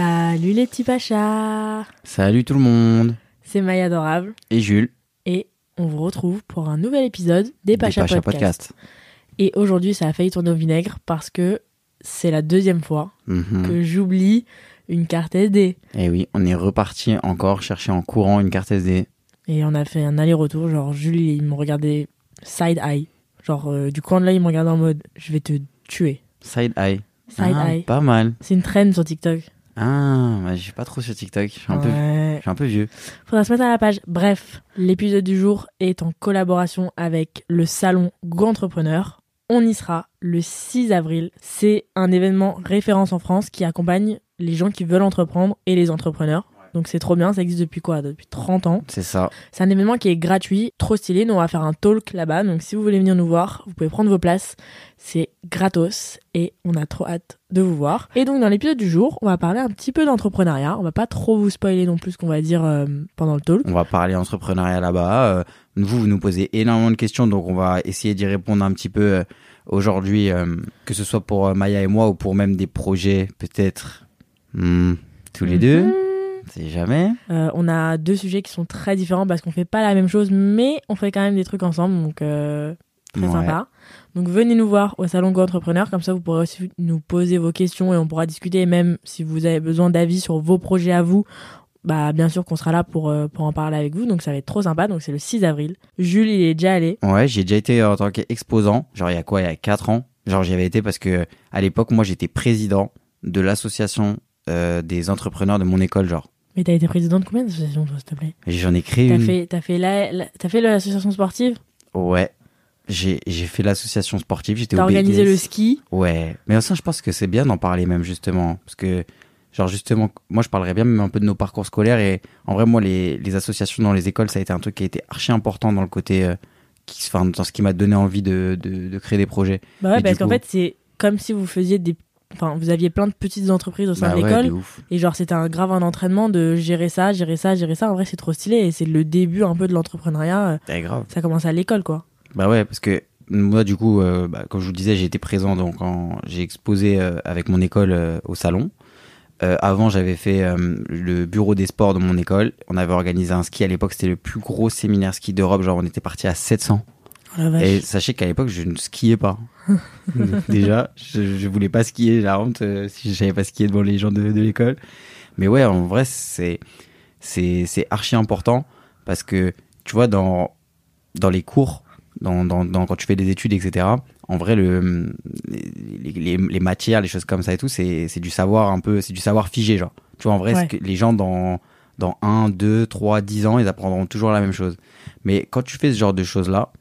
Salut les petits pachas Salut tout le monde C'est Maya Adorable Et Jules et on vous retrouve pour un nouvel épisode des Pachas Pacha Podcast. Et aujourd'hui ça a failli tourner au vinaigre parce que c'est la deuxième fois Mhm. que j'oublie une carte SD. Et Eh oui, on est reparti encore chercher en courant une carte SD. Et on a fait un aller-retour, genre Julie il me regardait side-eye. Genre euh, du coin de l'œil il me regardait en mode je vais te tuer. Side eye. Side Ah, eye. Pas mal. C'est une trend sur TikTok. Ah, bah, suis pas trop sur TikTok. Je suis un, peu, Ouais. je suis un peu vieux. Faudra se mettre à la page. Bref, l'épisode du jour est en collaboration avec le salon Go Entrepreneur. On y sera le 6 avril. C'est un événement référence en France qui accompagne les gens qui veulent entreprendre et les entrepreneurs. Donc c'est trop bien, ça existe depuis quoi? Depuis 30 ans. C'est ça. C'est un événement qui est gratuit, trop stylé. Nous on va faire un talk là-bas. Donc si vous voulez venir nous voir, vous pouvez prendre vos places. C'est gratos et on a trop hâte de vous voir. Et donc dans l'épisode du jour, on va parler un petit peu d'entrepreneuriat. On va pas trop vous spoiler non plus ce qu'on va dire euh, pendant le talk. On va parler entrepreneuriat là-bas. Euh, vous, vous nous posez énormément de questions, donc on va essayer d'y répondre un petit peu euh, aujourd'hui, que ce soit pour Maya et moi ou pour même des projets, peut-être hmm, tous les deux. C'est jamais. Euh, on a deux sujets qui sont très différents parce qu'on fait pas la même chose, mais on fait quand même des trucs ensemble, donc euh, très Ouais. sympa. Donc venez nous voir au salon Go Entrepreneur, comme ça vous pourrez aussi nous poser vos questions et on pourra discuter. Et même si vous avez besoin d'avis sur vos projets à vous, bah bien sûr qu'on sera là pour euh, pour en parler avec vous. Donc ça va être trop sympa. Donc c'est le 6 avril. Jules il est déjà allé. Ouais, j'ai déjà été en tant qu'exposant, genre il y a quoi, il y a 4 ans. Genre j'y avais été parce que à l'époque, moi j'étais président de l'association euh, des entrepreneurs de mon école, genre. Mais t'as été président de combien d'associations toi, s'il te plaît? J'en ai créé T'as une. fait t'as fait la, la- t'as fait l'association sportive? Ouais. J'ai j'ai fait l'association sportive, j'étais T'as au organisé le ski? Ouais. Mais ça, je pense que c'est bien d'en parler même justement. Parce que, genre justement, moi je parlerais bien même un peu de nos parcours scolaires. Et en vrai, moi, les, les associations dans les écoles, ça a été un truc qui a été archi important dans le côté... euh, qui, enfin, dans ce qui m'a donné envie de, de, de créer des projets. Bah ouais, Et parce qu'en fait c'est comme si vous faisiez des Enfin, vous aviez plein de petites entreprises au sein Bah de ouais, l'école. ouf. Et genre, c'était un grave un entraînement de gérer ça, gérer ça, gérer ça. En vrai, c'est trop stylé. Et c'est le début un peu de l'entrepreneuriat. Euh, Ouais, grave. Ça commence à l'école, quoi. Bah ouais, parce que moi, du coup, euh, bah, comme je vous disais, j'ai été présent donc quand j'ai exposé euh, avec mon école euh, au salon. Avant, j'avais fait le bureau des sports de mon école. On avait organisé un ski à l'époque, c'était le plus gros séminaire ski d'Europe. Genre, on était parti à 700. Oh. Et sachez qu'à l'époque, je ne skiais pas. Déjà, je, je voulais pas skier, la honte, euh, si je savais pas skier devant les gens de, de l'école. Mais ouais, en vrai, c'est, c'est, c'est archi important parce que, tu vois, dans, dans les cours, dans, dans, dans, quand tu fais des études, etc., en vrai, le, les, les, les matières, les choses comme ça et tout, c'est, c'est du savoir un peu, c'est du savoir figé, genre. Tu vois, en vrai, Ouais. ce que les gens dans, dans 1, 2, 3, 10 ans, ils apprendront toujours la même chose. Mais quand tu fais ce genre de choses-là,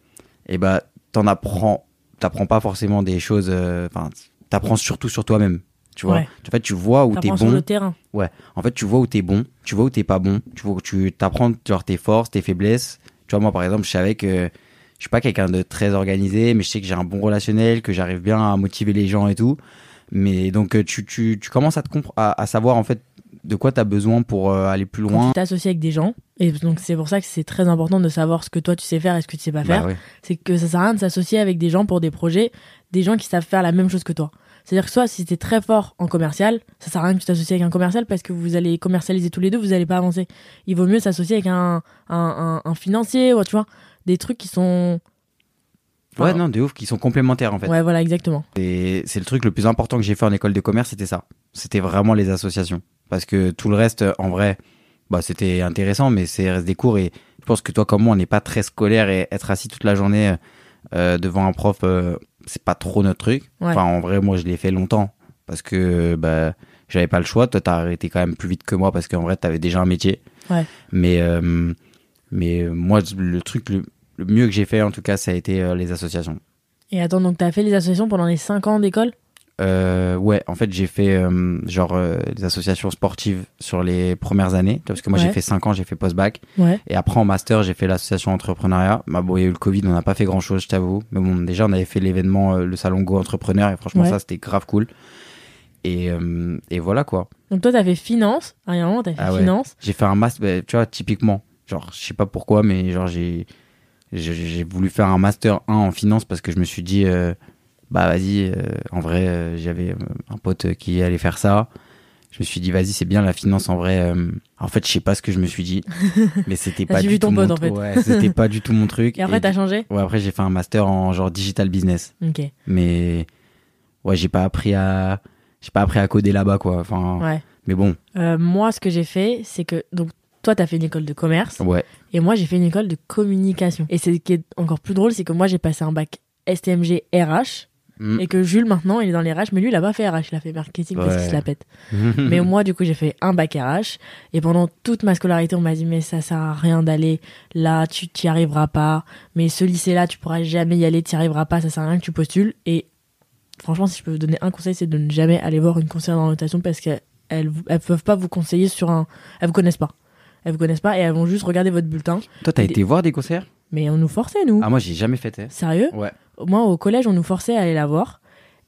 eh ben, t'en apprends, t'apprends pas forcément des choses, euh, enfin, t'apprends surtout sur toi-même. Tu vois, Ouais. en fait, tu vois où t'es sur bon. le terrain. Ouais. En fait, tu vois où t'es bon, tu vois où t'es pas bon, tu vois, tu t'apprends genre tes forces, tes faiblesses. Tu vois, moi, par exemple, je savais que je suis pas quelqu'un de très organisé, mais je sais que j'ai un bon relationnel, que j'arrive bien à motiver les gens et tout. Mais donc, euh, tu, tu, tu commences à, te à, à savoir, en fait, de quoi t'as besoin pour euh, aller plus Quand loin. tu t'associes avec des gens. Et donc, c'est pour ça que c'est très important de savoir ce que toi tu sais faire et ce que tu sais pas Bah faire. C'est que ça sert à rien de s'associer avec des gens pour des projets, des gens qui savent faire la même chose que toi. C'est-à-dire que soit si t'es très fort en commercial, ça sert à rien que tu t'associes avec un commercial parce que vous allez commercialiser tous les deux, vous allez pas avancer. Il vaut mieux s'associer avec un, un, un, un financier, ou tu vois, des trucs qui sont. Ouais, non, de ouf, qui sont complémentaires, en fait. Ouais, voilà, exactement. Et c'est le truc le plus important que j'ai fait en école de commerce, c'était ça. C'était vraiment les associations. Parce que tout le reste, en vrai, bah, c'était intéressant, mais c'est reste des cours. Et je pense que toi, comme moi, on n'est pas très scolaire et être assis toute la journée euh, devant un prof, euh, c'est pas trop notre truc. Ouais. Enfin, en vrai, moi, je l'ai fait longtemps parce que bah, j'avais pas le choix. Toi, t'as arrêté quand même plus vite que moi parce qu'en vrai, t'avais déjà un métier. Ouais. Mais, euh, mais moi, le truc le, le mieux que j'ai fait, en tout cas, ça a été euh, les associations. Et attends, donc t'as fait les associations pendant les 5 ans d'école? Euh, ouais, en fait, j'ai fait euh, genre euh, des associations sportives sur les premières années, parce que moi Ouais. j'ai fait 5 ans, j'ai fait post-bac. Ouais. Et après en master, j'ai fait l'association entrepreneuriat. Bah, bon, il y a eu le Covid, on n'a pas fait grand chose, je t'avoue. Mais bon, déjà, on avait fait l'événement, euh, le salon Go Entrepreneur, et franchement, Ouais. ça, c'était grave cool. Et, euh, et voilà quoi. Donc toi, t'as fait finance. À un moment, fait Ah ouais. finance. J'ai fait un master, bah, tu vois, typiquement. Genre, je sais pas pourquoi, mais genre, j'ai, j'ai, j'ai voulu faire un master 1 en finance parce que je me suis dit, euh, bah vas-y, euh, en vrai, euh, j'avais euh, un pote qui allait faire ça. Je me suis dit, vas-y, c'est bien la finance en vrai. En fait, je sais pas ce que je me suis dit, mais c'était pas du tout mon en fait. Ouais, c'était pas du tout mon truc. Et après, t'as changé Ouais, après, j'ai fait un master en genre digital business. Ok. Mais ouais, j'ai pas appris à, j'ai pas appris à coder là-bas, quoi. Enfin, Ouais. mais bon, Euh, moi, ce que j'ai fait, c'est que. Donc, toi, t'as fait une école de commerce. ouais. Et moi, j'ai fait une école de communication. Et ce qui est encore plus drôle, c'est que moi, j'ai passé un bac STMG RH. Mm. Et que Jules, maintenant, il est dans les RH. Mais lui, il a pas fait RH. Il a fait marketing parce Ouais. qu'il se la pète. Mais moi, du coup, j'ai fait un bac RH. Et pendant toute ma scolarité, on m'a dit, mais ça sert à rien d'aller là, tu t'y arriveras pas. Mais ce lycée-là, tu pourras jamais y aller, tu arriveras pas, ça sert à rien que tu postules. Et franchement, si je peux vous donner un conseil, c'est de ne jamais aller voir une conseillère d'orientation parce qu'elles elles, peuvent pas vous conseiller sur un. Elles vous connaissent pas. Elles vous connaissent pas et elles vont juste regarder votre bulletin. Toi, t'as été voir des concerts Mais on nous forçait, nous. Ah, moi, j'ai jamais fait. hein. Sérieux? Ouais. Moi, au collège, on nous forçait à aller la voir.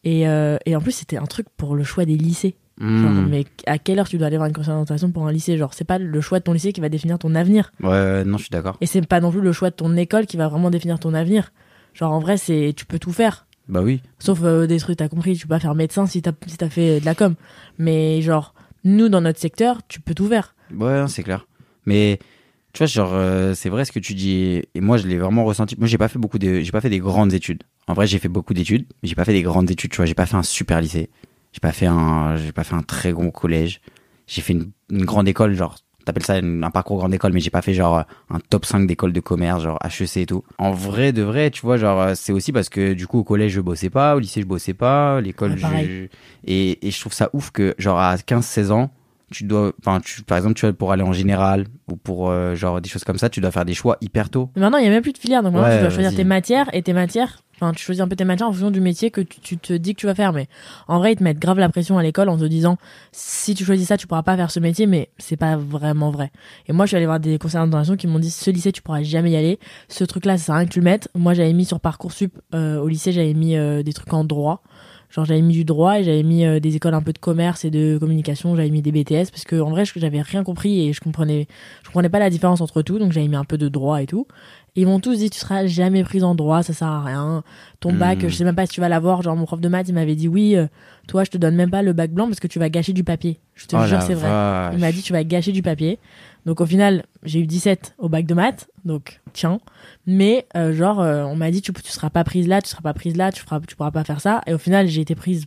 Et, euh, et en plus, c'était un truc pour le choix des lycées. Genre, Hmm. mais à quelle heure tu dois aller voir une d'orientation pour un lycée? Genre, c'est pas le choix de ton lycée qui va définir ton avenir. Ouais, non, je suis d'accord. Et c'est pas non plus le choix de ton école qui va vraiment définir ton avenir. Genre, en vrai, c'est tu peux tout faire. Bah oui. Sauf euh, des trucs, t'as compris, tu peux pas faire médecin si t'as si fait de la com. Mais genre, nous, dans notre secteur, tu peux tout faire. Ouais, c'est clair. Mais tu vois, genre, euh, c'est vrai ce que tu dis. Et moi, je l'ai vraiment ressenti. Moi, j'ai pas fait beaucoup de, j'ai pas fait des grandes études. En vrai, j'ai fait beaucoup d'études, mais j'ai pas fait des grandes études. Tu vois, j'ai pas fait un super lycée. J'ai pas fait un, j'ai pas fait un très gros collège. J'ai fait une, une grande école, genre, t'appelles ça une- un parcours grande école, mais j'ai pas fait genre un top 5 d'école de commerce, genre HEC et tout. En vrai, de vrai, tu vois, genre, c'est aussi parce que du coup, au collège, je bossais pas, au lycée, je bossais pas, l'école, Ouais, je- et, et je trouve ça ouf que, genre, à 15-16 ans, tu dois, enfin, tu, par exemple, tu vois, pour aller en général ou pour, euh, genre, des choses comme ça, tu dois faire des choix hyper tôt. Mais maintenant, il y a même plus de filière. Donc maintenant, Ouais, tu dois choisir tes matières et tes matières. Enfin, tu choisis un peu tes matières en fonction du métier que tu, tu te dis que tu vas faire. Mais en vrai, ils te mettent grave la pression à l'école en te disant si tu choisis ça, tu pourras pas faire ce métier. Mais c'est pas vraiment vrai. Et moi, je suis allée voir des conseillers d'orientation qui m'ont dit ce lycée, tu pourras jamais y aller. Ce truc-là, ça sert à rien que tu le mettes. Moi, j'avais mis sur Parcoursup euh, au lycée, j'avais mis euh, des trucs en droit. Genre, j'avais mis du droit et j'avais mis euh, des écoles un peu de commerce et de communication. J'avais mis des BTS parce que en vrai, j'avais rien compris et je comprenais, je comprenais pas la différence entre tout. Donc, j'avais mis un peu de droit et tout. Et ils m'ont tous dit, tu seras jamais prise en droit, ça sert à rien. Ton bac, Hmm. je sais même pas si tu vas l'avoir. Genre, mon prof de maths, il m'avait dit, oui, euh, toi, je te donne même pas le bac blanc parce que tu vas gâcher du papier. Je te Oh jure, c'est vrai. Il m'a dit, tu vas gâcher du papier. Donc, au final, j'ai eu 17 au bac de maths. Donc, tiens. Mais, euh, genre, euh, on m'a dit, tu, tu seras pas prise là, tu seras pas prise là, tu, feras, tu pourras pas faire ça. Et au final, j'ai été prise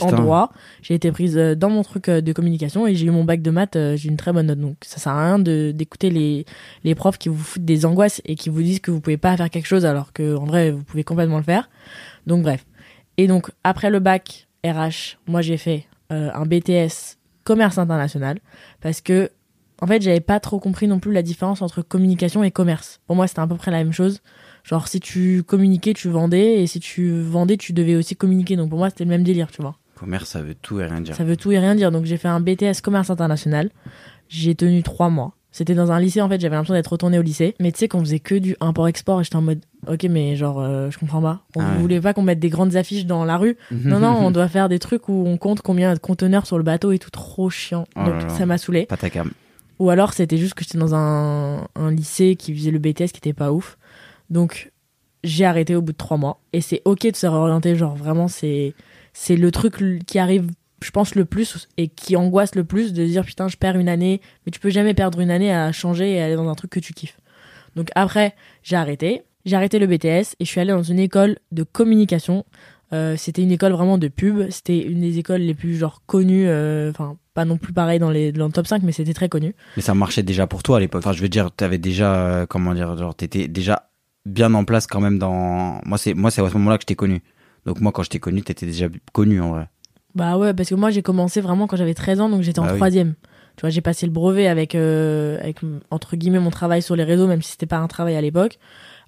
en Putain. droit. J'ai été prise euh, dans mon truc de communication et j'ai eu mon bac de maths. j'ai une très bonne note. Donc, ça sert à rien de- d'écouter les, les profs qui vous foutent des angoisses et qui vous disent que vous pouvez pas faire quelque chose alors que, en vrai, vous pouvez complètement le faire. Donc, bref. Et donc, après le bac RH, moi, j'ai fait euh, un BTS commerce international parce que, en fait, j'avais pas trop compris non plus la différence entre communication et commerce. Pour moi, c'était à peu près la même chose. Genre, si tu communiquais, tu vendais, et si tu vendais, tu devais aussi communiquer. Donc, pour moi, c'était le même délire, tu vois. Commerce, ça veut tout et rien dire. Ça veut tout et rien dire. Donc, j'ai fait un BTS commerce international. J'ai tenu trois mois. C'était dans un lycée, en fait, j'avais l'impression d'être retournée au lycée. Mais tu sais, qu'on faisait que du import-export, et j'étais en mode, ok, mais genre, euh, je comprends pas. On Ah ouais. voulait pas qu'on mette des grandes affiches dans la rue. Non, non, on doit faire des trucs où on compte combien de conteneurs sur le bateau et tout, trop chiant. Oh Donc, là là. ça m'a saoulé. Pas ta cam. Ou alors c'était juste que j'étais dans un, un lycée qui faisait le BTS qui était pas ouf. Donc j'ai arrêté au bout de trois mois. Et c'est ok de se réorienter, genre vraiment c'est c'est le truc qui arrive, je pense, le plus et qui angoisse le plus de dire putain je perds une année. Mais tu peux jamais perdre une année à changer et aller dans un truc que tu kiffes. Donc après j'ai arrêté. J'ai arrêté le BTS et je suis allée dans une école de communication. Euh, c'était une école vraiment de pub. C'était une des écoles les plus genre connues. euh, Enfin, pas non plus pareil dans, les, dans le top 5, mais c'était très connu. Mais ça marchait déjà pour toi à l'époque. Enfin, je veux dire, t'avais déjà, euh, comment dire, genre, t'étais déjà bien en place quand même dans. Moi, c'est, moi, c'est à ce moment-là que je t'ai connu. Donc, moi, quand je t'ai connu, t'étais déjà connu en vrai. Bah ouais, parce que moi j'ai commencé vraiment quand j'avais 13 ans, donc j'étais en Bah oui. troisième. Tu vois, j'ai passé le brevet avec, euh, avec, entre guillemets, mon travail sur les réseaux, même si c'était pas un travail à l'époque.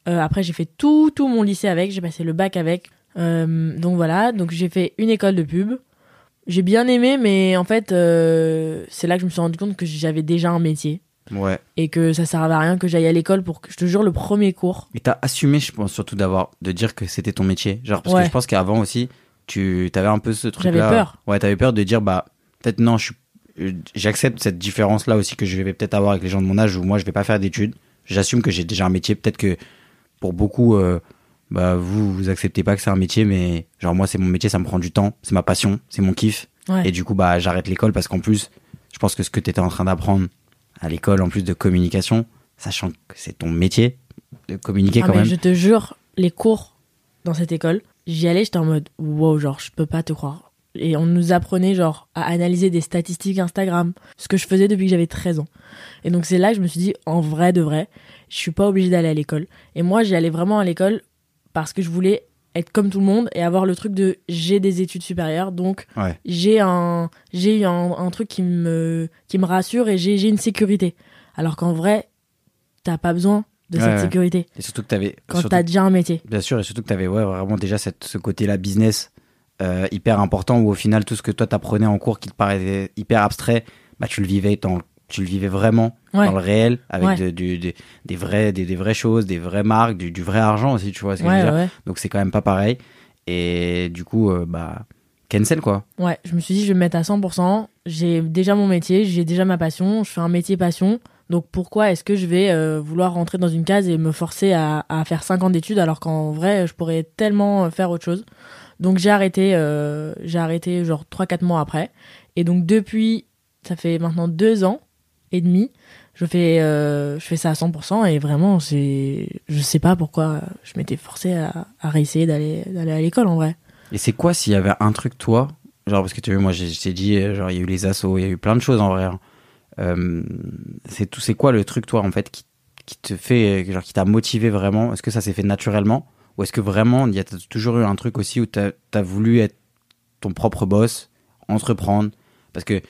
Euh, après, j'ai fait tout, tout mon lycée avec. J'ai passé le bac avec. Donc voilà. Donc j'ai fait une école de pub. J'ai bien aimé, mais en fait, euh, c'est là que je me suis rendu compte que j'avais déjà un métier Ouais. et que ça servait à rien que j'aille à l'école pour que je te jure le premier cours. Et t'as assumé, je pense, surtout d'avoir, de dire que c'était ton métier. Genre, parce Ouais. que je pense qu'avant aussi, tu avais un peu ce truc-là. J'avais peur. Ouais, t'avais peur de dire, bah, peut-être non, je euh, j'accepte cette différence-là aussi que je vais peut-être avoir avec les gens de mon âge où moi, je vais pas faire d'études. J'assume que j'ai déjà un métier. Peut-être que pour beaucoup, euh, bah, vous, vous acceptez pas que c'est un métier, mais genre, moi, c'est mon métier, ça me prend du temps, c'est ma passion, c'est mon kiff. Ouais. Et du coup, bah, j'arrête l'école parce qu'en plus, je pense que ce que tu étais en train d'apprendre à l'école, en plus de communication, sachant que c'est ton métier de communiquer Ah, quand mais même. je te jure, les cours dans cette école, j'y allais, j'étais en mode wow, genre je peux pas te croire. Et on nous apprenait genre à analyser des statistiques Instagram, ce que je faisais depuis que j'avais 13 ans. Et donc c'est là que je me suis dit en vrai de vrai, je suis pas obligée d'aller à l'école. Et moi, j'y allais vraiment à l'école parce que je voulais être comme tout le monde et avoir le truc de j'ai des études supérieures, donc Ouais. j'ai un j'ai un, un truc qui me qui me rassure et j'ai j'ai une sécurité. Alors qu'en vrai, t'as pas besoin de Ouais, cette ouais. sécurité Et surtout que t'avais. quand t'as déjà un métier. Bien sûr, et surtout que t'avais ouais, vraiment déjà cette, ce côté-là business euh, hyper important où au final, tout ce que toi t'apprenais en cours qui te paraissait hyper abstrait, bah, tu le vivais dans, tu le vivais vraiment Ouais. dans le réel avec Ouais. de- des- des, vrais, des, des vraies choses, des vraies marques, du, du vrai argent aussi, tu vois ce que je veux dire. Donc c'est quand même pas pareil. Et du coup, euh, bah, cancel quoi. Ouais, je me suis dit, je vais me mettre à 100%. J'ai déjà mon métier, j'ai déjà ma passion. Je fais un métier passion. Donc pourquoi est-ce que je vais euh, vouloir rentrer dans une case et me forcer à, à faire 5 ans d'études alors qu'en vrai, je pourrais tellement euh, faire autre chose? Donc j'ai arrêté, euh, j'ai arrêté genre 3-4 mois après. Et donc depuis, ça fait maintenant 2 ans et demi, je fais, euh, je fais ça à 100% et vraiment, je sais pas pourquoi je m'étais forcé à, à réessayer d'aller, à l'école en vrai. Et c'est quoi s'il y avait un truc, toi Genre, parce que tu vois, moi, je t'ai dit, euh, genre, il y a eu les assos, il y a eu plein de choses en vrai. hein. Euh, c'est tout, c'est quoi le truc, toi, en fait, qui, qui te fait, genre, qui t'a motivé vraiment? Est-ce que ça s'est fait naturellement? Ou est-ce que vraiment, il y a toujours eu un truc aussi où t'as as voulu être ton propre boss, entreprendre? Parce que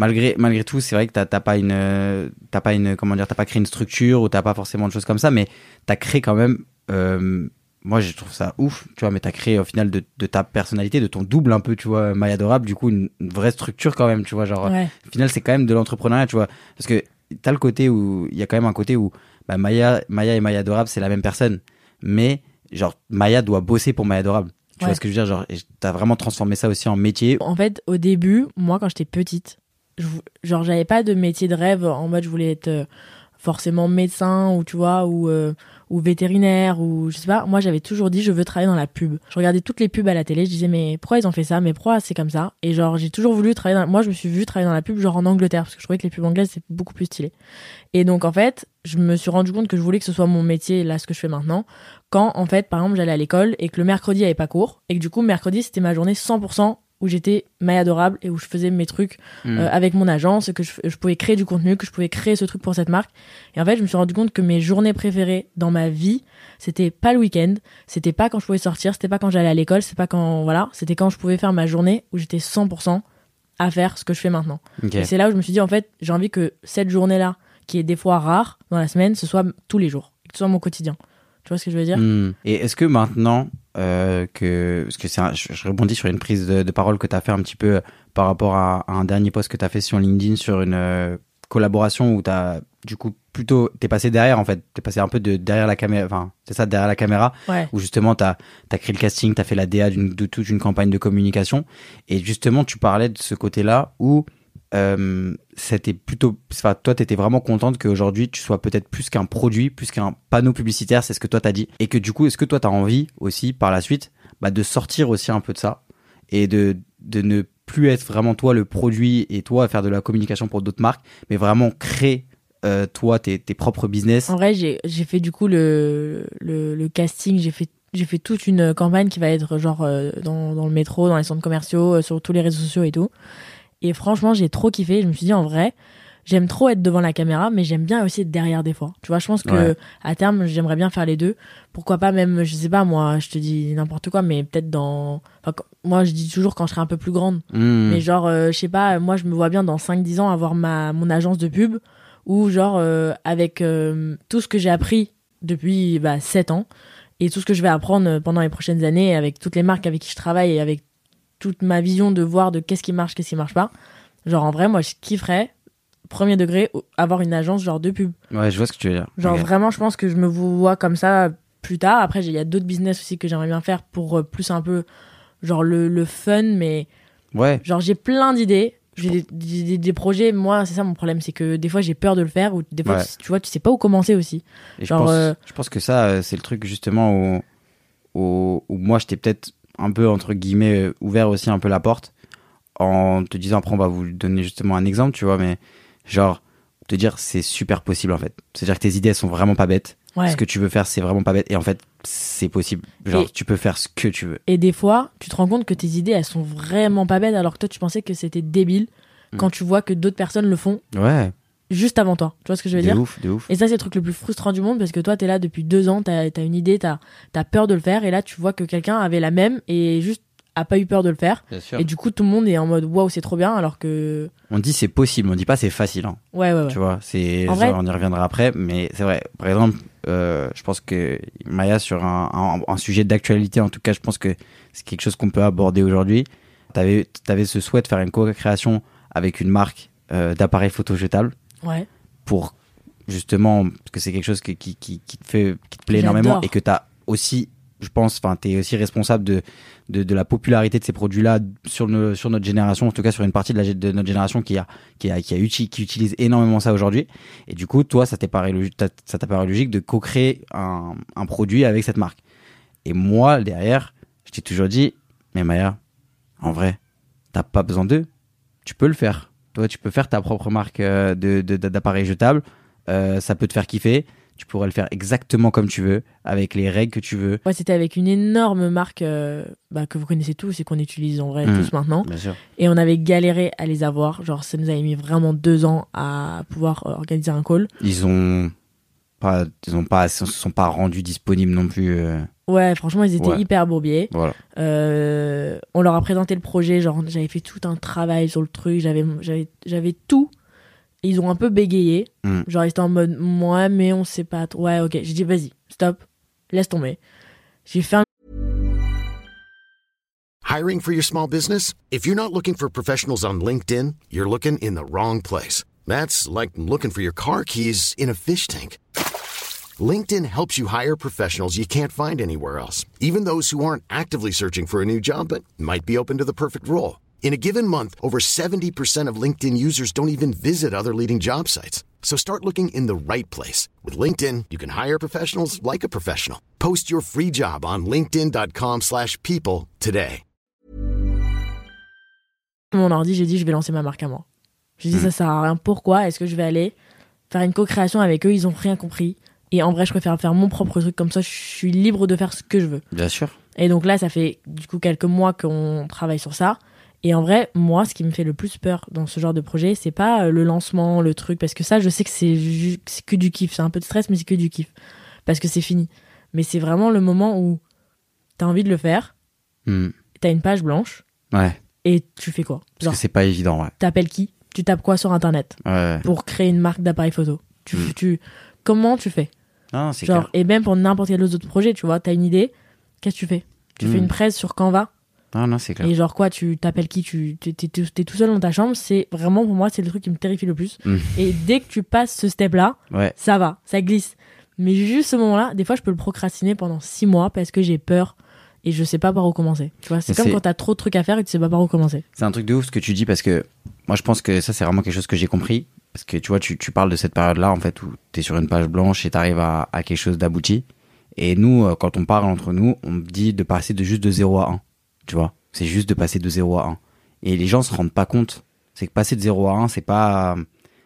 malgré, malgré tout, c'est vrai que t'as pas une, euh, t'as pas une, comment dire, t'as pas créé une structure ou t'as pas forcément de choses comme ça, mais t'as créé quand même. euh, moi, je trouve ça ouf, tu vois, mais t'as créé au final de, de ta personnalité, de ton double un peu, tu vois, Maya Adorable, du coup, une, une vraie structure quand même, tu vois, genre, Ouais. au final, c'est quand même de l'entrepreneuriat, tu vois, parce que t'as le côté où, il y a quand même un côté où, bah, Maya, Maya et Maya Adorable, c'est la même personne, mais, genre, Maya doit bosser pour Maya Adorable. Tu Ouais. vois ce que je veux dire, genre, t'as vraiment transformé ça aussi en métier. En fait, au début, moi, quand j'étais petite, je genre, j'avais pas de métier de rêve en mode je voulais être euh, forcément médecin ou tu vois, ou, euh, ou vétérinaire ou je sais pas. Moi, j'avais toujours dit je veux travailler dans la pub. Je regardais toutes les pubs à la télé, je disais mais pourquoi ils ont fait ça? Mais pourquoi c'est comme ça? Et genre, j'ai toujours voulu travailler dans... Moi, je me suis vue travailler dans la pub, genre en Angleterre, parce que je trouvais que les pubs anglaises, c'est beaucoup plus stylé. Et donc, en fait, je me suis rendu compte que je voulais que ce soit mon métier, là, ce que je fais maintenant, quand, en fait, par exemple, j'allais à l'école et que le mercredi avait pas cours, et que du coup, mercredi, c'était ma journée 100% où j'étais Maya adorable et où je faisais mes trucs Mm. euh, avec mon agence, que je, je pouvais créer du contenu, que je pouvais créer ce truc pour cette marque. Et en fait, je me suis rendu compte que mes journées préférées dans ma vie, c'était pas le week-end, c'était pas quand je pouvais sortir, c'était pas quand j'allais à l'école, c'était pas quand, voilà, c'était quand je pouvais faire ma journée où j'étais 100% à faire ce que je fais maintenant. Ok. Et c'est là où je me suis dit, en fait, j'ai envie que cette journée-là, qui est des fois rare dans la semaine, ce soit tous les jours, que ce soit mon quotidien. Tu vois ce que je veux dire? Hmm. Et est-ce que maintenant euh, que parce que c'est un- je, je rebondis sur une prise de, de parole que tu as fait un petit peu euh, par rapport à, à un dernier post que tu as fait sur LinkedIn sur une euh, collaboration où tu as du coup plutôt t'es passé derrière en fait, t'es passé un peu de derrière la caméra enfin, c'est ça derrière la caméra Ouais. où justement tu as, créé le casting, tu as fait la DA d'une- de toute une campagne de communication et justement tu parlais de ce côté-là où euh, c'était plutôt enfin toi t'étais vraiment contente qu'aujourd'hui tu sois peut-être plus qu'un produit plus qu'un panneau publicitaire c'est ce que toi t'as dit. Et que du coup est-ce que toi t'as envie aussi par la suite bah, de sortir aussi un peu de ça et de de ne plus être vraiment toi le produit et toi faire de la communication pour d'autres marques mais vraiment créer euh, toi tes, tes propres business? En vrai, j'ai fait du coup le, le, le casting, j'ai fait, fait toute une campagne qui va être genre euh, dans, dans le métro, dans les centres commerciaux, sur tous les réseaux sociaux et tout. Et franchement, j'ai trop kiffé. Je me suis dit, en vrai, j'aime trop être devant la caméra, mais j'aime bien aussi être derrière des fois. Tu vois, je pense que Ouais. à terme, j'aimerais bien faire les deux. Pourquoi pas même, je sais pas, moi, je te dis n'importe quoi, mais peut-être dans... Enfin, moi, je dis toujours quand je serai un peu plus grande. Hmm. Mais genre, euh, je sais pas, moi je me vois bien dans 5-10 ans avoir ma, mon agence de pub où genre euh, avec euh, tout ce que j'ai appris depuis bah, 7 ans. Et tout ce que je vais apprendre pendant les prochaines années avec toutes les marques avec qui je travaille et avec toute ma vision de voir de qu'est-ce qui marche, qu'est-ce qui marche pas. Genre en vrai, moi je kifferais, premier degré, avoir une agence genre de pub. Ouais, je vois ce que tu veux dire. Genre vraiment, je pense que je me vois comme ça plus tard. Après, il y a d'autres business aussi que j'aimerais bien faire pour euh, plus un peu genre le, le fun, mais Ouais, genre j'ai plein d'idées. J'ai des, des- des- des projets, moi c'est ça mon problème, c'est que des fois j'ai peur de le faire ou des fois Ouais. tu, vois tu sais pas où commencer aussi. et je genre, pense, euh, je pense que ça, euh, c'est le truc justement où, où, où moi j'étais peut-être un peu entre guillemets ouvert aussi un peu la porte en te disant après on va vous donner justement un exemple, tu vois, mais genre te dire c'est super possible en fait. C'est-à-dire que tes idées elles sont vraiment pas bêtes. Ouais. Ce que tu veux faire c'est vraiment pas bête et en fait c'est possible. Genre Et- tu peux faire ce que tu veux. Et des fois, tu te rends compte que tes idées elles sont vraiment pas bêtes alors que toi tu pensais que c'était débile Mm. quand tu vois que d'autres personnes le font Ouais, juste avant toi. Tu vois ce que je veux de dire ouf, de ouf. Et ça, c'est le truc le plus frustrant du monde parce que toi, t'es là depuis deux ans, t'as as une idée, t'as as peur de le faire, et là, tu vois que quelqu'un avait la même et juste a pas eu peur de le faire. Bien sûr. Et du coup, tout le monde est en mode waouh, c'est trop bien, alors que. On dit c'est possible, on dit pas c'est facile. Hein. Ouais, ouais, ouais. Tu vois, c'est vrai- on y reviendra après, mais c'est vrai. Par exemple, euh, je pense que Maya sur un, un, un sujet d'actualité, en tout cas, je pense que c'est quelque chose qu'on peut aborder aujourd'hui. T'avais avais ce souhait de faire une co-création avec une marque euh, d'appareils photo jetables Ouais. pour justement parce que c'est quelque chose qui, qui, qui, qui te fait qui te plaît énormément et que t'as aussi je pense enfin t'es aussi responsable de, de de la popularité de ces produits là sur sur notre génération en tout cas sur une partie de, la, de notre génération qui a qui a qui a uti- qui utilise énormément ça aujourd'hui. Et du coup toi ça t'est paru ça t'a paru logique de co-créer un un produit avec cette marque. Et moi derrière je t'ai toujours dit mais Maya en vrai t'as pas besoin d'eux. Tu peux le faire toi tu peux faire ta propre marque euh, de d'appareils jetables euh, ça peut te faire kiffer. Tu pourrais le faire exactement comme tu veux, avec les règles que tu veux. Ouais, c'était avec une énorme marque euh, bah, que vous connaissez tous et qu'on utilise en vrai Mm. tous maintenant. Bien sûr. Et on avait galéré à les avoir. Genre, ça nous avait mis vraiment deux ans à pouvoir euh, organiser un call. Ils ont pas, ils ont pas, se sont pas rendus disponibles non plus. Ouais, franchement, ils étaient Ouais. hyper bourbiers. voilà. Euh, on leur a présenté le projet, genre j'avais fait tout un travail sur le truc, j'avais j'avais j'avais tout. Et ils ont un peu bégayé, Mm. genre ils étaient en mode ouais mais on sait pas trop. Ouais ok, j'ai dit vas-y stop, laisse tomber. J'ai fait un Hiring for your small business? If you're not looking for professionals on LinkedIn, you're looking in the wrong place. That's like looking for your car keys in a fish tank. LinkedIn helps you hire professionals you can't find anywhere else, even those who aren't actively searching for a new job but might be open to the perfect role. In a given month, over 70% of LinkedIn users don't even visit other leading job sites. So start looking in the right place. With LinkedIn, you can hire professionals like a professional. Post your free job on linkedin.com/people slash people today. mon ordi, j'ai dit je vais lancer ma marque à moi. J'ai dit Mm. ça sert à rien. Pourquoi Est-ce que je vais aller faire une co-création avec eux Ils ont rien compris. Et en vrai, je préfère faire mon propre truc comme ça. Je suis libre de faire ce que je veux. Bien sûr. Et donc là, ça fait du coup quelques mois qu'on travaille sur ça. Et en vrai, moi, ce qui me fait le plus peur dans ce genre de projet, c'est pas euh, le lancement, le truc, parce que ça, je sais que c'est que du kiff. C'est un peu de stress, mais c'est que du kiff. Parce que c'est fini. Mais c'est vraiment le moment où t'as envie de le faire, Hmm. t'as une page blanche, Ouais. et tu fais quoi? Parce que c'est pas évident, ouais. t'appelles qui? Tu tapes quoi sur Internet? Ouais. pour créer une marque d'appareil photo tu, Mm. tu, Comment tu fais? Non, c'est Genre, clair. et même pour n'importe quel autre projet, tu vois, t'as une idée, qu'est-ce que tu fais? Tu fais une presse sur Canva? Non, non, c'est clair. Et genre quoi, tu t'appelles qui? Tu t'es, t'es- t'es tout seul dans ta chambre? C'est vraiment pour moi, c'est le truc qui me terrifie le plus. Mm. Et dès que tu passes ce step-là, Ouais. ça va, ça glisse. Mais juste ce moment-là, des fois, je peux le procrastiner pendant six mois parce que j'ai peur et je sais pas par où commencer. Tu vois, c'est comme c'est- quand t'as trop de trucs à faire et tu sais pas par où commencer. C'est un truc de ouf ce que tu dis parce que moi je pense que ça c'est vraiment quelque chose que j'ai compris. Parce que tu vois, tu, tu parles de cette période-là en fait où tu es sur une page blanche et tu arrives à, à quelque chose d'abouti. Et nous, euh, quand on parle entre nous, on dit de passer de juste de 0 à 1. Tu vois, c'est juste de passer de 0 à 1. Et les gens se rendent pas compte. C'est que passer de 0 à 1, c'est pas euh,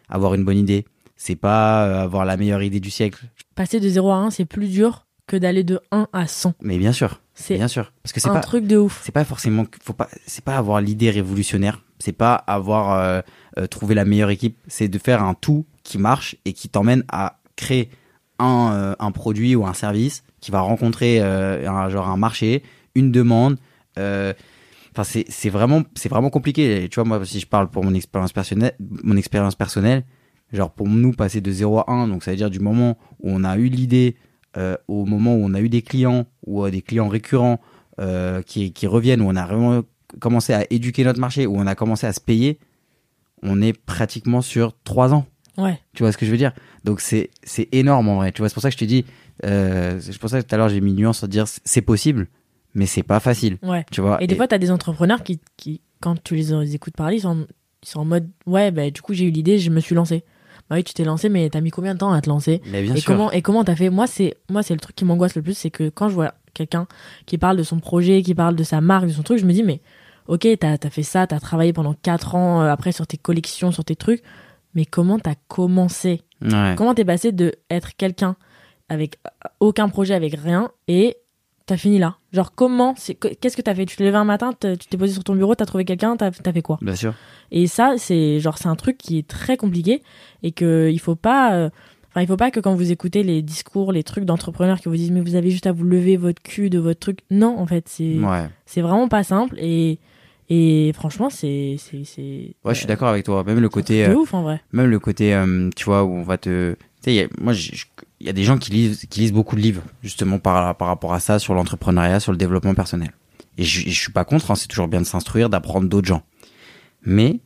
avoir une bonne idée. C'est pas euh, avoir la meilleure idée du siècle. Passer de 0 à 1, c'est plus dur que d'aller de 1 à 100. Mais bien sûr, C'est bien sûr. Parce que c'est un pas, truc de ouf. c'est pas forcément faut pas c'est pas avoir l'idée révolutionnaire c'est pas avoir euh, euh, trouvé la meilleure équipe. C'est de faire un tout qui marche et qui t'emmène à créer un, euh, un produit ou un service qui va rencontrer un genre un marché une demande enfin c'est vraiment c'est vraiment compliqué. Tu vois moi si je parle pour mon expérience personnelle mon expérience personnelle genre pour nous passer de 0 à 1 donc ça veut dire du moment où on a eu l'idée au moment où on a eu des clients ou des clients récurrents qui, qui reviennent, où on a vraiment commencé à éduquer notre marché, où on a commencé à se payer, on est pratiquement sur trois ans. Ouais. Tu vois ce que je veux dire? Donc c'est c'est énorme en vrai. Tu vois, c'est pour ça que je te dis, euh, c'est pour ça que tout à l'heure j'ai mis nuance à dire c'est possible, mais c'est pas facile. Ouais. Tu vois Et des fois, t'as des entrepreneurs qui, qui, quand tu les, écoutes parler, ils sont, en- ils sont en mode Ouais, bah, du coup, j'ai eu l'idée, je me suis lancé. Bah oui, tu t'es lancé, mais t'as mis combien de temps à te lancer? Mais bien et sûr. comment et comment t'as fait? Moi c'est moi c'est le truc qui m'angoisse le plus c'est que quand je vois quelqu'un qui parle de son projet qui parle de sa marque de son truc je me dis mais ok t'as as fait ça t'as travaillé pendant quatre ans euh, après sur tes collections sur tes trucs mais comment t'as commencé? Ouais. comment t'es passé de être quelqu'un avec euh, aucun projet avec rien et t'as fini là? Genre comment c'est qu'est-ce que t'as fait? Tu t'es levé un matin tu t'es posé sur ton bureau t'as trouvé quelqu'un t'as fait quoi? Bien sûr. et ça, c'est genre c'est un truc qui est très compliqué et que il faut pas. euh, Enfin, il faut pas que quand vous écoutez les discours, les trucs d'entrepreneurs qui vous disent mais vous avez juste à vous lever votre cul de votre truc. Non, en fait, c'est Ouais. c'est vraiment pas simple et et franchement, c'est c'est c'est. Ouais, je suis d'accord avec toi. Même le côté, euh, ouf en vrai. même le côté, euh, tu vois, où on va te, tu sais, moi, il y a des gens qui lisent, qui lisent beaucoup de livres, justement par par rapport à ça, sur l'entrepreneuriat, sur le développement personnel. Et je, je suis pas contre. hein, c'est toujours bien de s'instruire, d'apprendre d'autres gens. Mais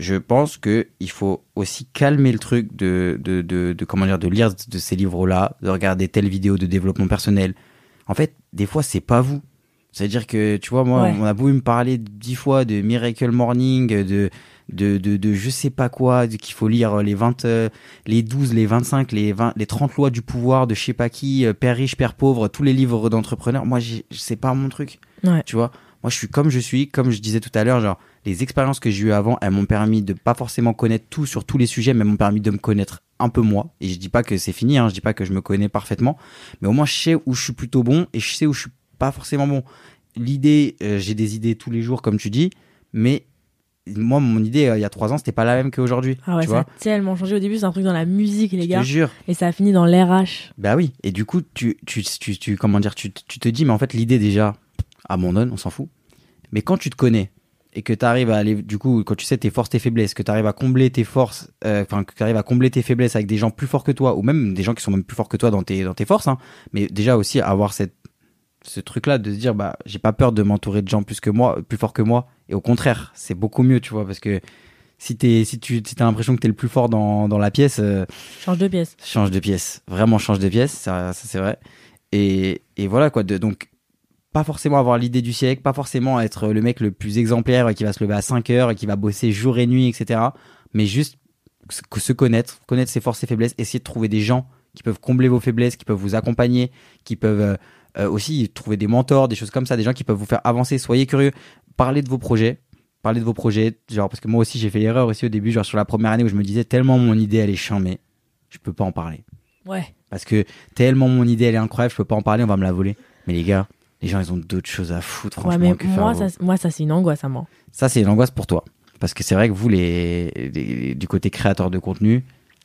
je pense que il faut aussi calmer le truc de, de, de, de comment dire, de lire de ces livres-là, de regarder telle vidéo de développement personnel. En fait, des fois, c'est pas vous. C'est-à-dire que, tu vois, moi, Ouais. on a beau me parler dix fois de Miracle Morning, de, de, de, de je sais pas quoi, qu'il faut lire les 20, euh, les 12, les 25, les 20, les 30 lois du pouvoir de je sais pas qui, euh, Père riche, Père pauvre, tous les livres d'entrepreneurs. Moi, j'ai- c'est pas mon truc. Ouais. Tu vois, moi, je suis comme je suis, comme je disais tout à l'heure, genre, les expériences que j'ai eues avant, elles m'ont permis de pas forcément connaître tout sur tous les sujets, mais m'ont permis de me connaître un peu moi. Et je dis pas que c'est fini, hein, je dis pas que je me connais parfaitement, mais au moins je sais où je suis plutôt bon et je sais où je suis pas forcément bon. L'idée, euh, j'ai des idées tous les jours, comme tu dis, mais moi, mon idée, euh, il y a trois ans, c'était pas la même qu'aujourd'hui. Ah ouais, tu ça vois, a tellement changé. Au début, c'est un truc dans la musique, les je gars, te jure. et ça a fini dans l'RH. Bah oui. Et du coup, tu, tu, tu, tu comment dire, tu, tu te dis, mais en fait, l'idée déjà, abandonne, on s'en fout. Mais quand tu te connais et que tu arrives à aller, du coup, quand tu sais tes forces, tes faiblesses, que tu arrives à combler tes forces, euh, enfin, que tu arrives à combler tes faiblesses avec des gens plus forts que toi, ou même des gens qui sont même plus forts que toi dans tes, dans tes forces, hein, mais déjà aussi avoir cette, ce truc-là de se dire, bah, j'ai pas peur de m'entourer de gens plus que moi, plus forts que moi, et au contraire, c'est beaucoup mieux, tu vois, parce que si t'es, si tu, si t'as l'impression que t'es le plus fort dans, dans la pièce, euh, Change de pièce. change de pièce. Vraiment change de pièce ça, ça c'est vrai. Et, et voilà quoi de, donc pas forcément avoir l'idée du siècle pas forcément être le mec le plus exemplaire qui va se lever à 5 heures et qui va bosser jour et nuit etc mais juste se- se connaître connaître ses forces et faiblesses essayer de trouver des gens qui peuvent combler vos faiblesses qui peuvent vous accompagner qui peuvent euh, aussi trouver des mentors des choses comme ça des gens qui peuvent vous faire avancer soyez curieux parlez de vos projets parlez de vos projets genre parce que moi aussi j'ai fait l'erreur aussi au début genre sur la première année où je me disais tellement mon idée elle est chamée je peux pas en parler Ouais. parce que tellement mon idée elle est incroyable, je peux pas en parler, on va me la voler. Mais les gars, les gens ils ont d'autres choses à foutre Ouais, franchement mais que moi, ça, moi, ça, c'est une angoisse à moi. Ça c'est une angoisse pour toi. Parce que c'est vrai que vous les, les- du côté créateur de contenu,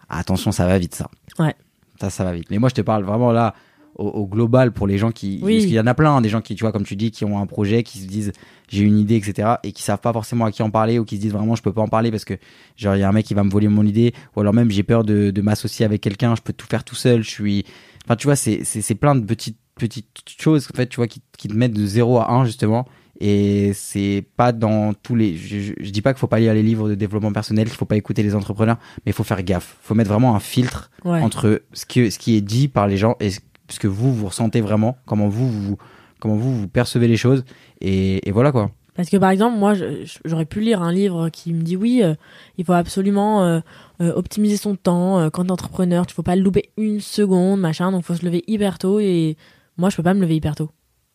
attention ça va vite ça. Ouais. Ça ça va vite. Mais moi je te parle vraiment là au, au global pour les gens qui Oui. parce qu'il y en a plein hein, des gens qui tu vois comme tu dis qui ont un projet qui se disent j'ai une idée etc et qui savent pas forcément à qui en parler ou qui se disent vraiment je peux pas en parler parce que genre il y a un mec qui va me voler mon idée ou alors même j'ai peur de, de m'associer avec quelqu'un je peux tout faire tout seul je suis enfin tu vois c'est c'est c'est plein de petites petites choses en fait tu vois qui, qui te mettent de 0 à 1 justement et c'est pas dans tous les je, je, je dis pas qu'il faut pas lire les livres de développement personnel qu'il faut pas écouter les entrepreneurs mais il faut faire gaffe faut mettre vraiment un filtre Ouais. entre ce que ce qui est dit par les gens et ce que vous vous ressentez vraiment comment vous vous comment vous vous percevez les choses et, et voilà quoi Parce que par exemple, moi, j'aurais pu lire un livre qui me dit oui, euh, il faut absolument euh, euh, optimiser son temps quand t'es entrepreneur, tu faut pas le louper une seconde, machin, donc faut se lever hyper tôt et moi, je peux pas me lever hyper tôt.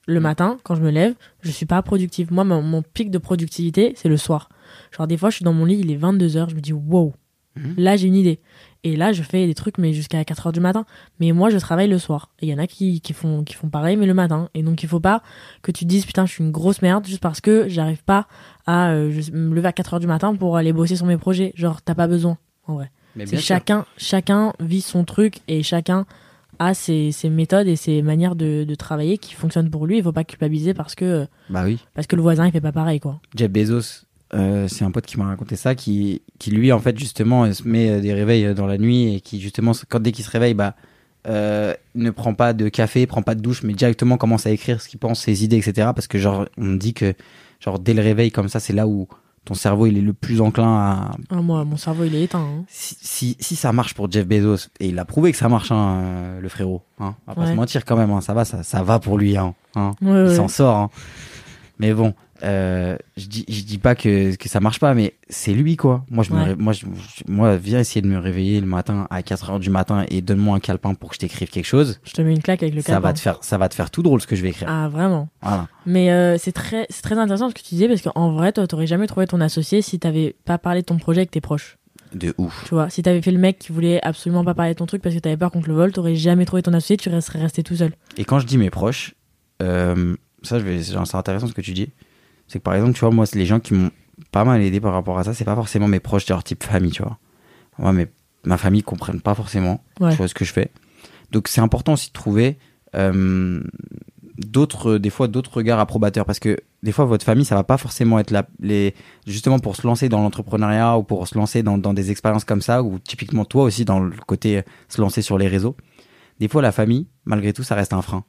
Le matin, quand je me lève, je suis pas productive. Moi, mon, mon pic de productivité, c'est le soir. Genre des fois, je suis dans mon lit, il est 22h, je me dis wow, Mhm. là j'ai une idée. Et là, je fais des trucs, mais jusqu'à 4h du matin. Mais moi, je travaille le soir. Et il y en a qui, qui, font, qui font pareil, mais le matin. Et donc, il faut pas que tu te dises, putain, je suis une grosse merde juste parce que j'arrive pas à euh, je- me lever à 4h du matin pour aller bosser sur mes projets. Genre, t'as pas besoin, en vrai. mais chacun, chacun vit son truc et chacun a ses, ses méthodes et ses manières de, de travailler qui fonctionnent pour lui. Il faut pas culpabiliser parce que, bah oui parce que le voisin, il fait pas pareil, quoi. Jeff Bezos euh, c'est un pote qui m'a raconté ça qui qui lui en fait justement euh, se met euh, des réveils dans la nuit et qui justement quand dès qu'il se réveille bah euh, ne prend pas de café, prend pas de douche, mais directement commence à écrire ce qu'il pense, ses idées, etc. Parce que genre, on dit que genre dès le réveil comme ça, c'est là où ton cerveau il est le plus enclin à. Ah, moi, mon cerveau, il est éteint. hein. Si, si, si ça marche pour Jeff Bezos et il a prouvé que ça marche, hein, le frérot. Hein, on va pas Ouais. se mentir quand même, hein, ça va, ça, ça va pour lui. Hein, hein. Ouais, il ouais. s'en sort. Hein. Mais bon, euh, je dis, je dis pas que, que ça marche pas, mais c'est lui quoi. Moi, je Ouais. moi, je, moi, viens essayer de me réveiller le matin à 4 heures du matin et donne-moi un calepin pour que je t'écrive quelque chose. Je te mets une claque avec le Ça calepin. va te faire, ça va te faire tout drôle ce que je vais écrire. Ah, vraiment. Voilà. Mais euh, c'est très, c'est très intéressant ce que tu disais parce qu'en vrai, toi, t'aurais jamais trouvé ton associé si t'avais pas parlé de ton projet avec tes proches. De ouf. Tu vois, si t'avais fait le mec qui voulait absolument pas parler de ton truc parce que t'avais peur qu'on te le vole, t'aurais jamais trouvé ton associé, tu serais resté tout seul. Et quand je dis mes proches, euh, ça, je vais, c'est intéressant ce que tu dis. C'est que par exemple, tu vois, moi, les gens qui m'ont pas mal aidé par rapport à ça, c'est pas forcément mes proches de leur type famille, tu vois. Moi, mes, ma famille comprenne pas forcément, Ouais. tu vois, ce que je fais. Donc, c'est important aussi de trouver euh, d'autres, des fois, d'autres regards approbateurs parce que des fois, votre famille, ça va pas forcément être là, les, justement pour se lancer dans l'entrepreneuriat ou pour se lancer dans, dans des expériences comme ça, ou typiquement toi aussi dans le côté se lancer sur les réseaux. Des fois, la famille, malgré tout, ça reste un frein.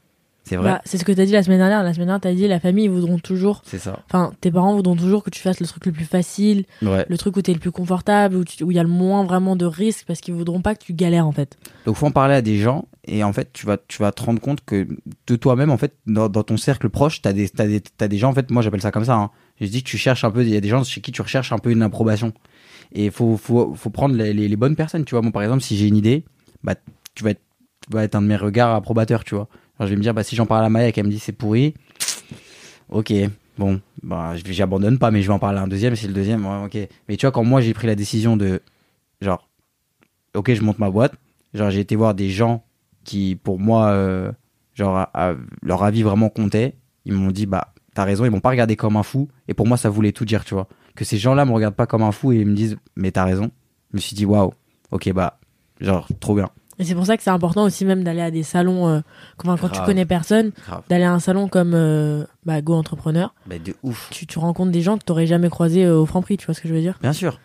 C'est vrai. Bah, c'est ce que t'as dit la semaine dernière. La semaine dernière, t'as dit la famille, ils voudront toujours. C'est ça. Enfin, tes parents voudront toujours que tu fasses le truc le plus facile, Ouais. le truc où t'es le plus confortable, où il y a le moins vraiment de risques parce qu'ils voudront pas que tu galères en fait. Donc faut en parler à des gens et en fait tu vas tu vas te rendre compte que de toi-même en fait dans, dans ton cercle proche t'as des t'as des t'as des gens en fait moi j'appelle ça comme ça. Hein. Je dis que tu cherches un peu il y a des gens chez qui tu recherches un peu une approbation et faut faut faut prendre les, les, les bonnes personnes tu vois moi par exemple si j'ai une idée bah tu vas être tu vas être un de mes regards approbateurs tu vois. Je vais me dire bah si j'en parle à Maya et me dit c'est pourri. Ok bon bah j'abandonne pas mais je vais en parler à un deuxième c'est le deuxième ok. Mais tu vois quand moi j'ai pris la décision de genre ok je monte ma boîte genre j'ai été voir des gens qui pour moi euh, genre leur avis vraiment comptait ils m'ont dit bah t'as raison ils m'ont pas regardé comme un fou et pour moi ça voulait tout dire tu vois. Que ces gens là me regardent pas comme un fou et ils me disent mais t'as raison. Je me suis dit waouh ok bah genre trop bien Et c'est pour ça que c'est important aussi même d'aller à des salons, euh, quand, quand tu connais personne, d'aller à un salon comme euh, bah, Go Entrepreneur. bah de ouf Tu, tu rencontres des gens que t'aurais jamais croisés euh, au Franprix, tu vois ce que je veux dire? Bien sûr.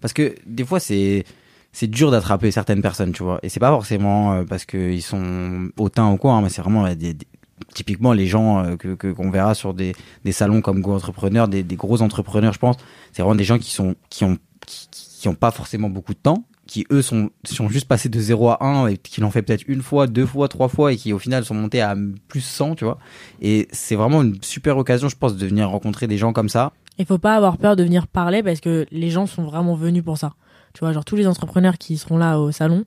Parce que des fois, c'est c'est dur d'attraper certaines personnes, tu vois. Et c'est pas forcément euh, parce qu'ils sont hautains ou quoi, hein, mais c'est vraiment des, des- typiquement les gens euh, que qu'on verra sur des, des salons comme Go Entrepreneur, des, des gros entrepreneurs, je pense. C'est vraiment des gens qui sont qui ont qui, qui ont pas forcément beaucoup de temps, qui eux sont sont juste passés de 0 à 1 et qui l'ont fait peut-être une fois, deux fois, trois fois et qui au final sont montés à plus 100, tu vois. Et c'est vraiment une super occasion, je pense, de venir rencontrer des gens comme ça. Il faut pas avoir peur de venir parler parce que les gens sont vraiment venus pour ça. Tu vois, genre tous les entrepreneurs qui seront là au salon,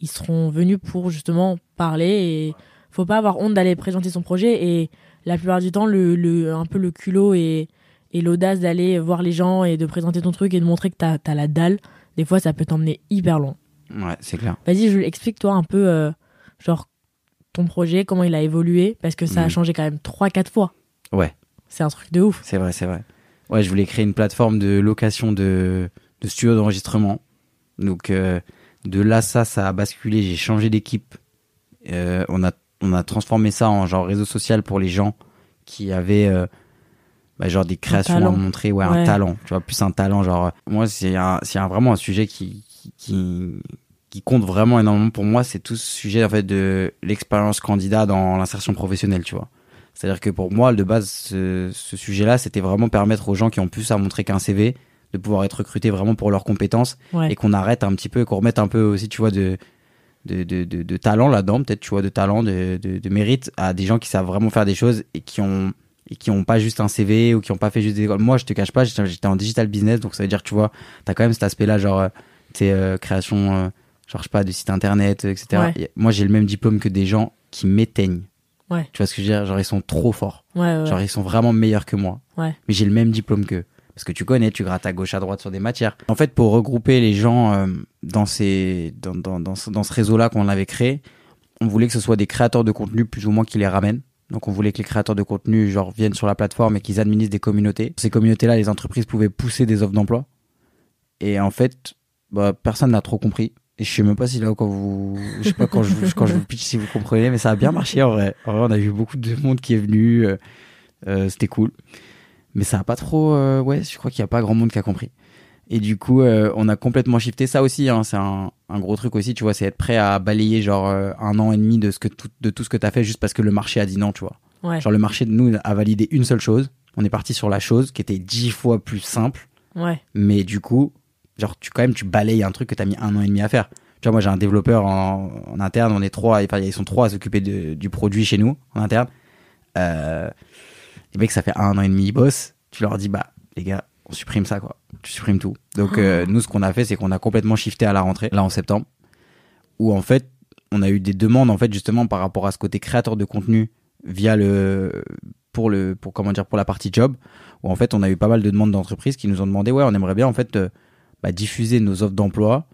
ils seront venus pour justement parler et faut pas avoir honte d'aller présenter son projet et la plupart du temps le, le un peu le culot et, et l'audace d'aller voir les gens et de présenter ton truc et de montrer que t'as as la dalle, des fois ça peut t'emmener hyper loin. Ouais, c'est clair. Vas-y, je explique-toi un peu euh, genre ton projet, comment il a évolué parce que ça a Mhm. changé quand même 3-4 fois. Ouais. C'est un truc de ouf. C'est vrai, c'est vrai. Ouais, je voulais créer une plateforme de location de, de studio d'enregistrement. Donc, euh, de là, ça, ça a basculé. J'ai changé d'équipe. Euh, on, a, on a transformé ça en genre réseau social pour les gens qui avaient bah, genre des créations à montrer. Ouais, Ouais. un talent. Tu vois, plus un talent. Genre, euh, moi, c'est un, c'est un- vraiment un sujet qui, qui, qui, qui compte vraiment énormément pour moi. C'est tout ce sujet, en fait, de l'expérience candidat dans l'insertion professionnelle, tu vois. C'est-à-dire que pour moi, de base, ce, ce sujet-là, c'était vraiment permettre aux gens qui ont plus à montrer qu'un CV de pouvoir être recrutés vraiment pour leurs compétences Ouais. et qu'on arrête un petit peu, qu'on remette un peu aussi, tu vois, de, de, de, de, de talent là-dedans, peut-être, tu vois, de talent, de, de, de mérite à des gens qui savent vraiment faire des choses et qui ont et qui ont pas juste un CV ou qui ont pas fait juste des écoles. Moi, je te cache pas, j'étais en digital business, donc ça veut dire, tu vois, t'as quand même cet aspect-là, genre, euh, tu sais, euh, création, euh, genre, je sais pas, de site internet, etc. Ouais. Et moi, j'ai le même diplôme que des gens qui m'éteignent. Ouais. Tu vois ce que je veux dire? Genre, ils sont trop forts. Ouais, ouais. Genre, ils sont vraiment meilleurs que moi. Ouais. Mais j'ai le même diplôme qu'eux. Parce que tu connais, tu grattes à gauche, à droite sur des matières. En fait, pour regrouper les gens euh, dans, ces, dans, dans, dans ce, dans ce réseau-là qu'on avait créé, on voulait que ce soit des créateurs de contenu plus ou moins qui les ramènent. Donc, on voulait que les créateurs de contenu genre, viennent sur la plateforme et qu'ils administrent des communautés. Ces communautés-là, les entreprises pouvaient pousser des offres d'emploi. Et en fait, bah, personne n'a trop compris. Et je sais même pas si là, quand vous, je sais pas quand je, quand je vous pitch si vous comprenez, mais ça a bien marché en vrai. En vrai, on a vu beaucoup de monde qui est venu. euh, euh, c'était cool. Mais ça a pas trop, euh, ouais, je crois qu'il y a pas grand monde qui a compris. Et du coup, euh, on a complètement shifté ça aussi. Hein, c'est un, un gros truc aussi, tu vois, c'est être prêt à balayer genre euh, un an et demi de, ce que tout, de tout ce que tu as fait juste parce que le marché a dit non, tu vois. Ouais. Genre le marché de nous a validé une seule chose. On est parti sur la chose qui était dix fois plus simple. Ouais. Mais du coup, genre tu quand même tu balayes un truc que t'as mis un an et demi à faire. Tu vois, moi j'ai un développeur en, en interne, on est trois, enfin ils sont trois à s'occuper de- du produit chez nous en interne. Euh, les mecs, ça fait un an et demi ils bossent. Tu leur dis bah les gars, on supprime ça quoi. Tu supprimes tout. Donc euh, nous ce qu'on a fait c'est qu'on a complètement shifté à la rentrée là en septembre, où en fait on a eu des demandes en fait justement par rapport à ce côté créateur de contenu via le pour le pour comment dire pour la partie job où en fait on a eu pas mal de demandes d'entreprises qui nous ont demandé ouais on aimerait bien en fait euh, bah, diffuser nos offres d'emploi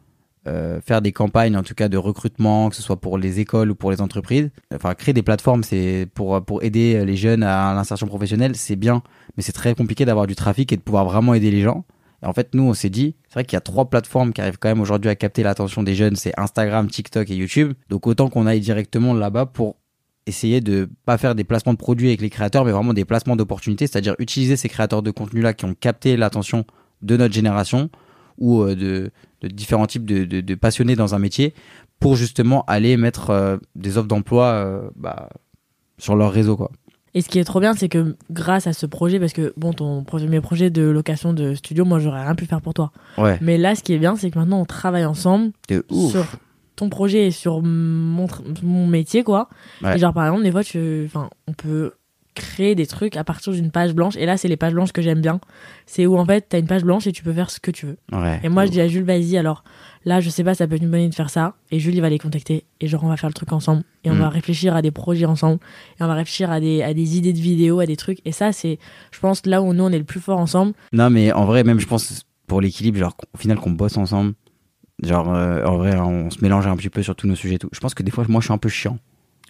euh, faire des campagnes en tout cas de recrutement que ce soit pour les écoles ou pour les entreprises. Enfin créer des plateformes c'est pour pour aider les jeunes à l'insertion professionnelle c'est bien mais c'est très compliqué d'avoir du trafic et de pouvoir vraiment aider les gens. Et en fait nous on s'est dit c'est vrai qu'il y a trois plateformes qui arrivent quand même aujourd'hui à capter l'attention des jeunes c'est Instagram TikTok et YouTube. Donc autant qu'on aille directement là-bas pour essayer de pas faire des placements de produits avec les créateurs, mais vraiment des placements d'opportunités, c'est-à-dire utiliser ces créateurs de contenu là qui ont capté l'attention de notre génération ou euh, de, de différents types de, de, de passionnés dans un métier pour justement aller mettre euh, des offres d'emploi euh, bah, sur leur réseau quoi. Et ce qui est trop bien, c'est que grâce à ce projet, parce que bon, ton premier projet de location de studio, moi j'aurais rien pu faire pour toi. Ouais, Mais là, ce qui est bien, c'est que maintenant on travaille ensemble de ouf. sur ton projet et sur mon, mon métier, quoi. Ouais. Et genre, par exemple, des fois, tu, enfin, on peut créer des trucs à partir d'une page blanche. Et là, c'est les pages blanches que j'aime bien. C'est où, en fait, t'as une page blanche et tu peux faire ce que tu veux. Ouais. Et moi, je dis à Jules, vas-y, alors là, je sais pas, ça peut être une bonne idée de faire ça. Et Jules, il va les contacter. Et genre, on va faire le truc ensemble. Et on Mm. va réfléchir à des projets ensemble. Et on va réfléchir à des, à des idées de vidéos, à des trucs. Et ça, c'est, je pense, là où nous, on est le plus fort ensemble. Non, mais en vrai, même je pense pour l'équilibre, genre au final qu'on bosse ensemble, genre euh, en vrai, on se mélange un petit peu sur tous nos sujets et tout. Je pense que des fois, moi, je suis un peu chiant.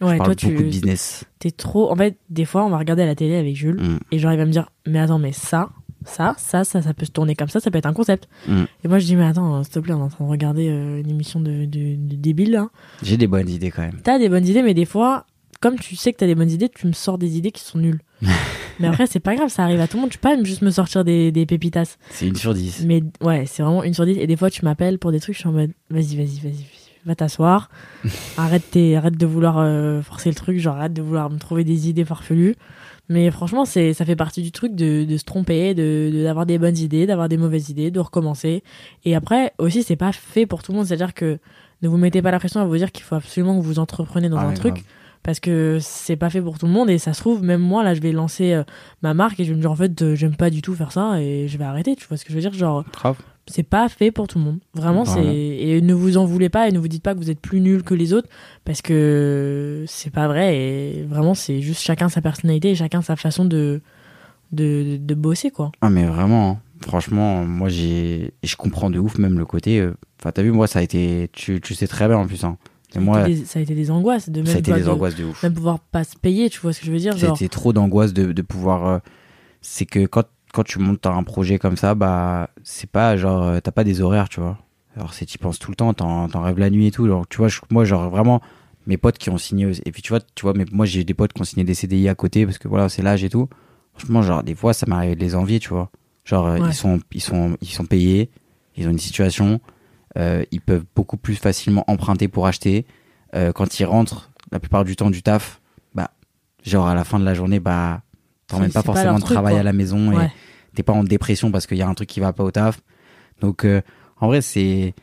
Ouais, je parle toi, beaucoup de tu, business. t'es trop, en fait, des fois, on va regarder à la télé avec Jules. Mm. Et genre, il va me dire, mais attends, mais ça, ça, ça, ça, ça peut se tourner comme ça, ça peut être un concept. Mm. Et moi, je dis, mais attends, s'il te plaît, on est en train de regarder euh, une émission de, de, de débile, là. J'ai des bonnes idées quand même. T'as des bonnes idées, mais des fois, comme tu sais que t'as des bonnes idées, tu me sors des idées qui sont nulles. mais après, c'est pas grave, ça arrive à tout le monde. Tu peux pas juste me sortir des, des pépitas. C'est une sur dix. Mais ouais, c'est vraiment une sur dix. Et des fois, tu m'appelles pour des trucs, je suis en mode, vas-y, vas-y, vas-y, vas-y, va t'asseoir. arrête, tes, arrête de vouloir euh, forcer le truc, genre arrête de vouloir me trouver des idées farfelues. Mais franchement, c'est, ça fait partie du truc de, de se tromper, de, de- d'avoir des bonnes idées, d'avoir des mauvaises idées, de recommencer. Et après, aussi, c'est pas fait pour tout le monde. C'est-à-dire que ne vous mettez pas la pression à vous dire qu'il faut absolument que vous entrepreniez dans Ah un truc grave. parce que c'est pas fait pour tout le monde et ça se trouve même moi là je vais lancer euh, ma marque et je vais me dire en fait euh, j'aime pas du tout faire ça et je vais arrêter tu vois ce que je veux dire? Genre Grave. C'est pas fait pour tout le monde vraiment Voilà. c'est et ne vous en voulez pas et ne vous dites pas que vous êtes plus nul que les autres parce que c'est pas vrai et vraiment c'est juste chacun sa personnalité et chacun sa façon de de, de bosser quoi Ah mais vraiment, hein. franchement, moi j'ai, je comprends de ouf même le côté. euh, Enfin, t'as vu, moi ça a été, tu, tu sais très bien en plus. Hein. Ça, moi, a été des, ça a été des angoisses de même, ça a été des de- angoisses de ouf. même pouvoir pas se payer tu vois ce que je veux dire genre été trop d'angoisse de, de pouvoir. euh, c'est que quand, quand tu montes un projet comme ça, bah c'est pas genre euh, t'as pas des horaires, tu vois. Alors c'est t'y penses tout le temps, t'en, rêves la nuit et tout. Alors tu vois, je- moi genre vraiment mes potes qui ont signé et puis tu vois, tu vois, mais moi j'ai des potes qui ont signé des CDI à côté parce que voilà c'est l'âge et tout. Franchement genre des fois ça m'arrive de les envier, tu vois. Genre euh, Ouais. ils sont ils sont ils sont payés, ils ont une situation, euh, ils peuvent beaucoup plus facilement emprunter pour acheter. Euh, quand ils rentrent la plupart du temps du taf, bah genre à la fin de la journée bah t'emmènes pas forcément de travail quoi. à la maison et t'es pas en dépression parce qu'il y a un truc qui va pas au taf. Donc euh, en vrai c'est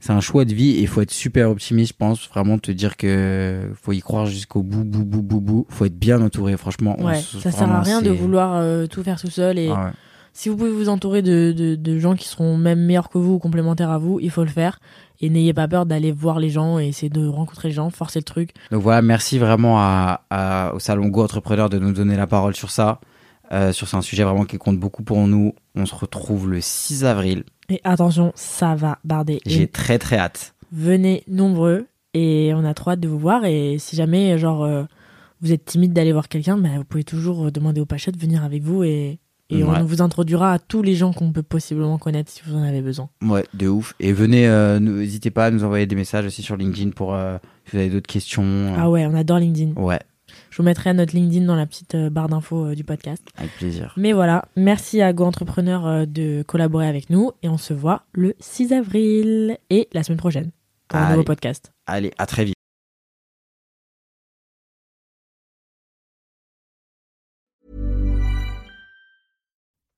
c'est un choix de vie et il faut être super optimiste, je pense, vraiment te dire que faut y croire jusqu'au bout, bout, bout, bout, bout. Faut être bien entouré, franchement. on ouais se- ça sert à rien de vouloir euh, tout faire tout seul et Ah ouais. Si vous pouvez vous entourer de, de, de gens qui seront même meilleurs que vous ou complémentaires à vous, il faut le faire. Et n'ayez pas peur d'aller voir les gens et essayer de rencontrer les gens, forcer le truc. Donc voilà, merci vraiment à, à- au Salon Go Entrepreneur de nous donner la parole sur ça. Euh, sur c'est un sujet vraiment qui compte beaucoup pour nous. On se retrouve le 6 avril. Et attention, ça va barder. J'ai très très hâte. venez nombreux et on a trop hâte de vous voir. Et si jamais, genre, euh, vous êtes timide d'aller voir quelqu'un, bah, vous pouvez toujours demander au Pachet de venir avec vous et, et Ouais. on vous introduira à tous les gens qu'on peut possiblement connaître si vous en avez besoin. Ouais, de ouf. Et venez, euh, n'hésitez pas à nous envoyer des messages aussi sur LinkedIn pour euh, si vous avez d'autres questions. Ah ouais, on adore LinkedIn. Ouais. Je vous mettrai notre LinkedIn dans la petite euh, barre d'infos euh, du podcast. Avec plaisir. Mais voilà, merci à Go Entrepreneur euh, de collaborer avec nous et on se voit le 6 avril et la semaine prochaine pour un nouveau podcast. Allez, à très vite.